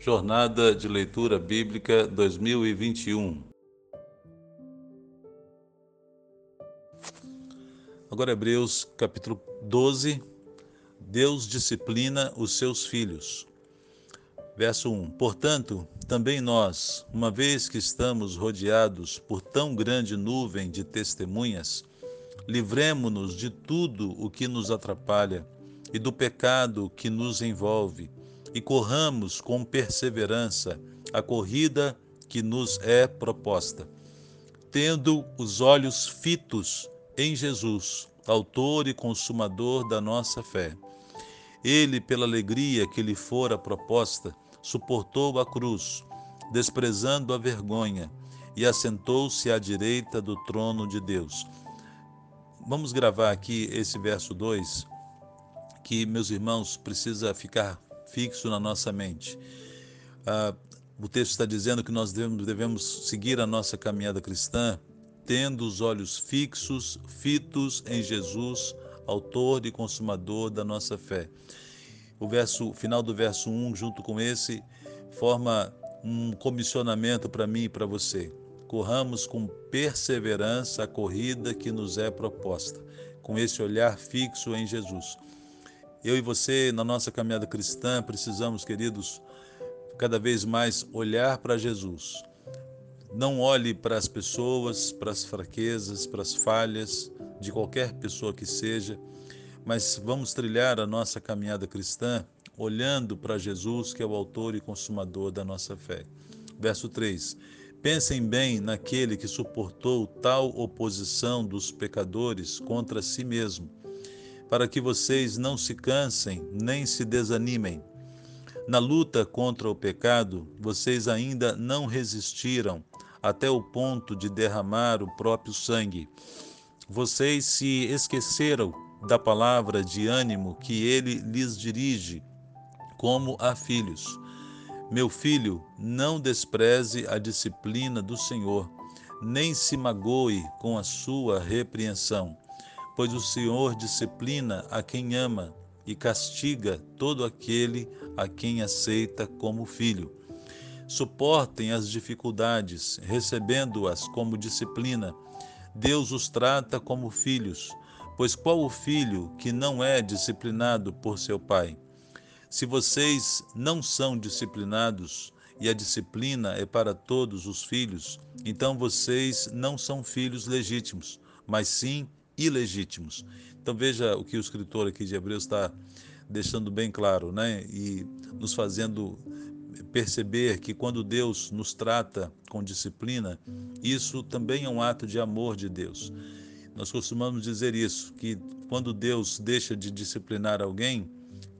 Jornada de Leitura Bíblica 2021. Agora, Hebreus capítulo 12. Deus disciplina os seus filhos. Verso 1: Portanto, também nós, uma vez que estamos rodeados por tão grande nuvem de testemunhas, livremo-nos de tudo o que nos atrapalha e do pecado que nos envolve e corramos com perseverança a corrida que nos é proposta, tendo os olhos fitos em Jesus, Autor e Consumador da nossa fé. Ele, pela alegria que lhe fora proposta, suportou a cruz, desprezando a vergonha, e assentou-se à direita do trono de Deus. Vamos gravar aqui esse verso 2, que, meus irmãos, precisa ficar fixo na nossa mente. Ah, o texto está dizendo que nós devemos, devemos seguir a nossa caminhada cristã tendo os olhos fixos, fitos em Jesus, autor e consumador da nossa fé. O verso final do verso 1, junto com esse, forma um comissionamento para mim e para você. Corramos com perseverança a corrida que nos é proposta, com esse olhar fixo em Jesus. Eu e você, na nossa caminhada cristã, precisamos, queridos, cada vez mais olhar para Jesus. Não olhe para as pessoas, para as fraquezas, para as falhas de qualquer pessoa que seja, mas vamos trilhar a nossa caminhada cristã olhando para Jesus, que é o autor e consumador da nossa fé. Verso 3: Pensem bem naquele que suportou tal oposição dos pecadores contra si mesmo para que vocês não se cansem nem se desanimem. Na luta contra o pecado, vocês ainda não resistiram até o ponto de derramar o próprio sangue. Vocês se esqueceram da palavra de ânimo que ele lhes dirige, como a filhos. Meu filho, não despreze a disciplina do Senhor, nem se magoe com a sua repreensão pois o Senhor disciplina a quem ama e castiga todo aquele a quem aceita como filho. Suportem as dificuldades, recebendo-as como disciplina. Deus os trata como filhos, pois qual o filho que não é disciplinado por seu pai? Se vocês não são disciplinados, e a disciplina é para todos os filhos, então vocês não são filhos legítimos, mas sim ilegítimos. Então veja o que o escritor aqui de Hebreus está deixando bem claro, né? E nos fazendo perceber que quando Deus nos trata com disciplina, isso também é um ato de amor de Deus. Nós costumamos dizer isso, que quando Deus deixa de disciplinar alguém,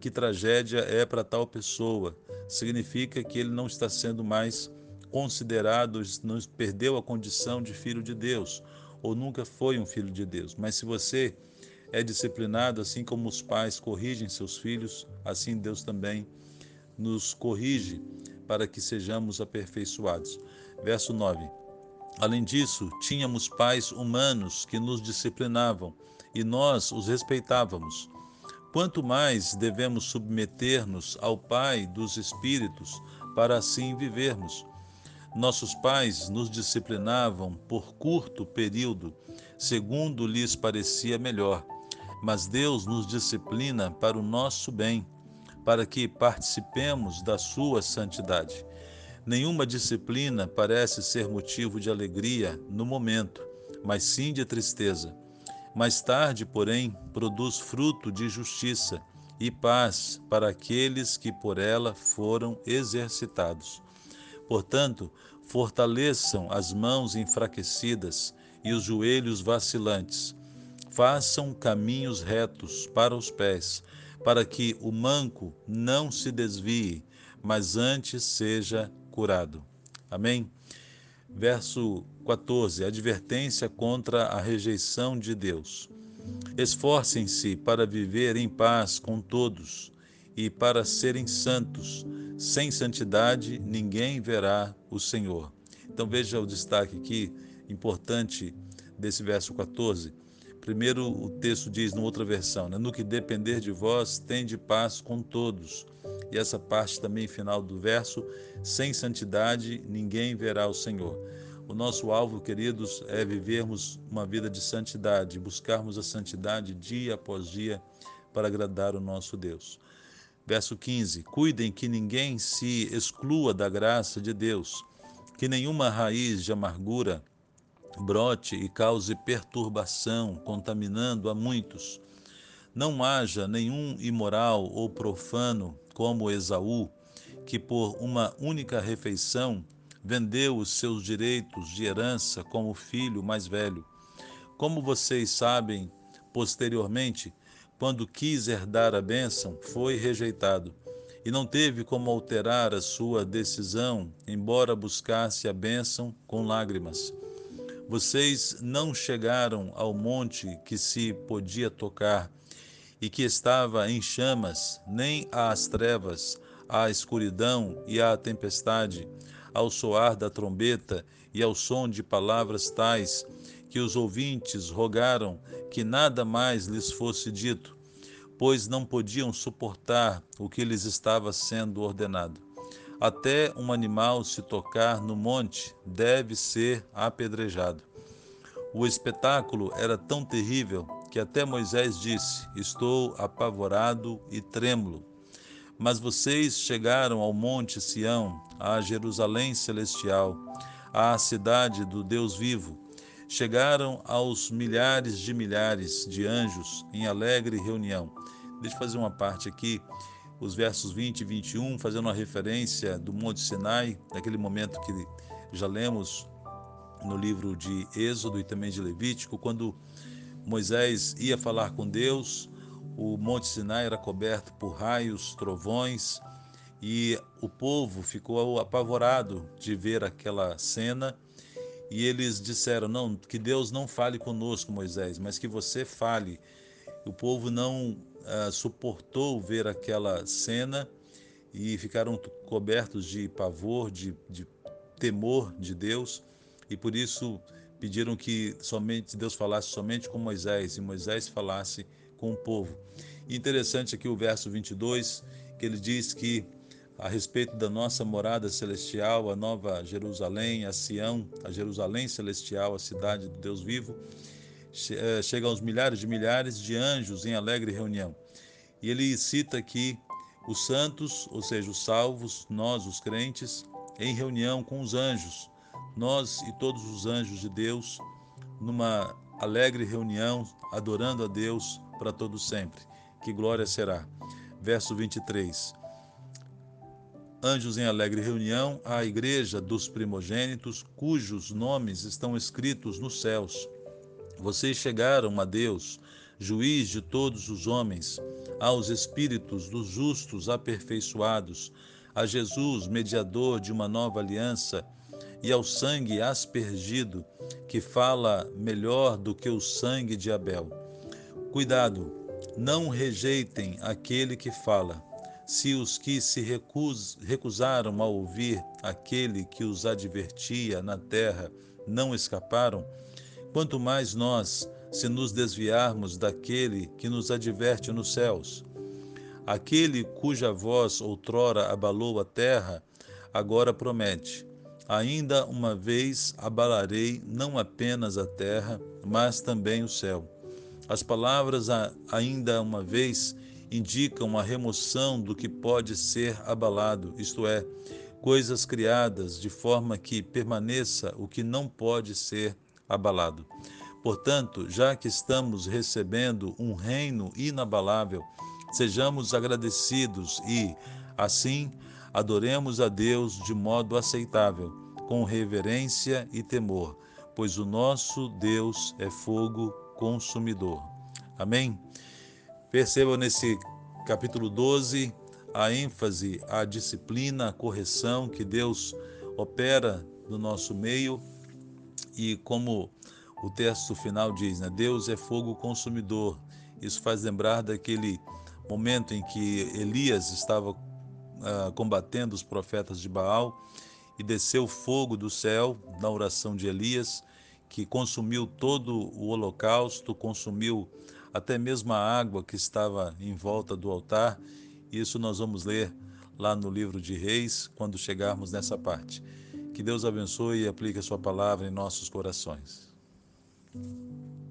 que tragédia é para tal pessoa. Significa que ele não está sendo mais considerado, não perdeu a condição de filho de Deus ou nunca foi um filho de Deus. Mas se você é disciplinado, assim como os pais corrigem seus filhos, assim Deus também nos corrige para que sejamos aperfeiçoados. Verso 9. Além disso, tínhamos pais humanos que nos disciplinavam e nós os respeitávamos. Quanto mais devemos submeter-nos ao Pai dos Espíritos para assim vivermos. Nossos pais nos disciplinavam por curto período, segundo lhes parecia melhor, mas Deus nos disciplina para o nosso bem, para que participemos da sua santidade. Nenhuma disciplina parece ser motivo de alegria no momento, mas sim de tristeza. Mais tarde, porém, produz fruto de justiça e paz para aqueles que por ela foram exercitados. Portanto, fortaleçam as mãos enfraquecidas e os joelhos vacilantes. Façam caminhos retos para os pés, para que o manco não se desvie, mas antes seja curado. Amém? Verso 14: Advertência contra a rejeição de Deus. Esforcem-se para viver em paz com todos e para serem santos sem santidade ninguém verá o Senhor. Então veja o destaque aqui importante desse verso 14. Primeiro o texto diz, numa outra versão, né? no que depender de vós, tende paz com todos e essa parte também final do verso: sem santidade ninguém verá o Senhor. O nosso alvo, queridos, é vivermos uma vida de santidade, buscarmos a santidade dia após dia para agradar o nosso Deus. Verso 15: Cuidem que ninguém se exclua da graça de Deus, que nenhuma raiz de amargura brote e cause perturbação, contaminando a muitos. Não haja nenhum imoral ou profano como Esaú, que por uma única refeição vendeu os seus direitos de herança como filho mais velho. Como vocês sabem, posteriormente, quando quis herdar a bênção, foi rejeitado e não teve como alterar a sua decisão, embora buscasse a bênção com lágrimas. Vocês não chegaram ao monte que se podia tocar e que estava em chamas, nem às trevas, à escuridão e à tempestade, ao soar da trombeta e ao som de palavras tais que os ouvintes rogaram que nada mais lhes fosse dito, pois não podiam suportar o que lhes estava sendo ordenado. Até um animal se tocar no monte deve ser apedrejado. O espetáculo era tão terrível que até Moisés disse: Estou apavorado e trêmulo. Mas vocês chegaram ao Monte Sião, à Jerusalém celestial, à cidade do Deus vivo. Chegaram aos milhares de milhares de anjos em alegre reunião. Deixa eu fazer uma parte aqui, os versos 20 e 21, fazendo uma referência do Monte Sinai, naquele momento que já lemos no livro de Êxodo e também de Levítico, quando Moisés ia falar com Deus, o Monte Sinai era coberto por raios, trovões, e o povo ficou apavorado de ver aquela cena. E eles disseram: Não, que Deus não fale conosco, Moisés, mas que você fale. O povo não uh, suportou ver aquela cena e ficaram cobertos de pavor, de, de temor de Deus, e por isso pediram que somente Deus falasse somente com Moisés e Moisés falasse com o povo. Interessante aqui o verso 22, que ele diz que a respeito da nossa morada celestial, a nova Jerusalém, a Sião, a Jerusalém celestial, a cidade do Deus vivo, eh, chega aos milhares de milhares de anjos em alegre reunião. E ele cita aqui os santos, ou seja, os salvos, nós, os crentes, em reunião com os anjos, nós e todos os anjos de Deus, numa alegre reunião, adorando a Deus para todo sempre. Que glória será. Verso 23. Anjos em alegre reunião, à igreja dos primogênitos, cujos nomes estão escritos nos céus. Vocês chegaram a Deus, juiz de todos os homens, aos espíritos dos justos aperfeiçoados, a Jesus, mediador de uma nova aliança, e ao sangue aspergido, que fala melhor do que o sangue de Abel. Cuidado, não rejeitem aquele que fala. Se os que se recus, recusaram a ouvir aquele que os advertia na terra não escaparam, quanto mais nós, se nos desviarmos daquele que nos adverte nos céus. Aquele cuja voz outrora abalou a terra, agora promete: Ainda uma vez abalarei não apenas a terra, mas também o céu. As palavras ainda uma vez indicam a remoção do que pode ser abalado, isto é, coisas criadas de forma que permaneça o que não pode ser abalado. Portanto, já que estamos recebendo um reino inabalável, sejamos agradecidos e, assim, adoremos a Deus de modo aceitável, com reverência e temor, pois o nosso Deus é fogo consumidor. Amém? Perceba nesse capítulo 12 a ênfase, a disciplina, a correção que Deus opera no nosso meio e como o texto final diz, né? Deus é fogo consumidor. Isso faz lembrar daquele momento em que Elias estava uh, combatendo os profetas de Baal e desceu fogo do céu na oração de Elias que consumiu todo o holocausto, consumiu até mesmo a água que estava em volta do altar. Isso nós vamos ler lá no livro de Reis, quando chegarmos nessa parte. Que Deus abençoe e aplique a sua palavra em nossos corações.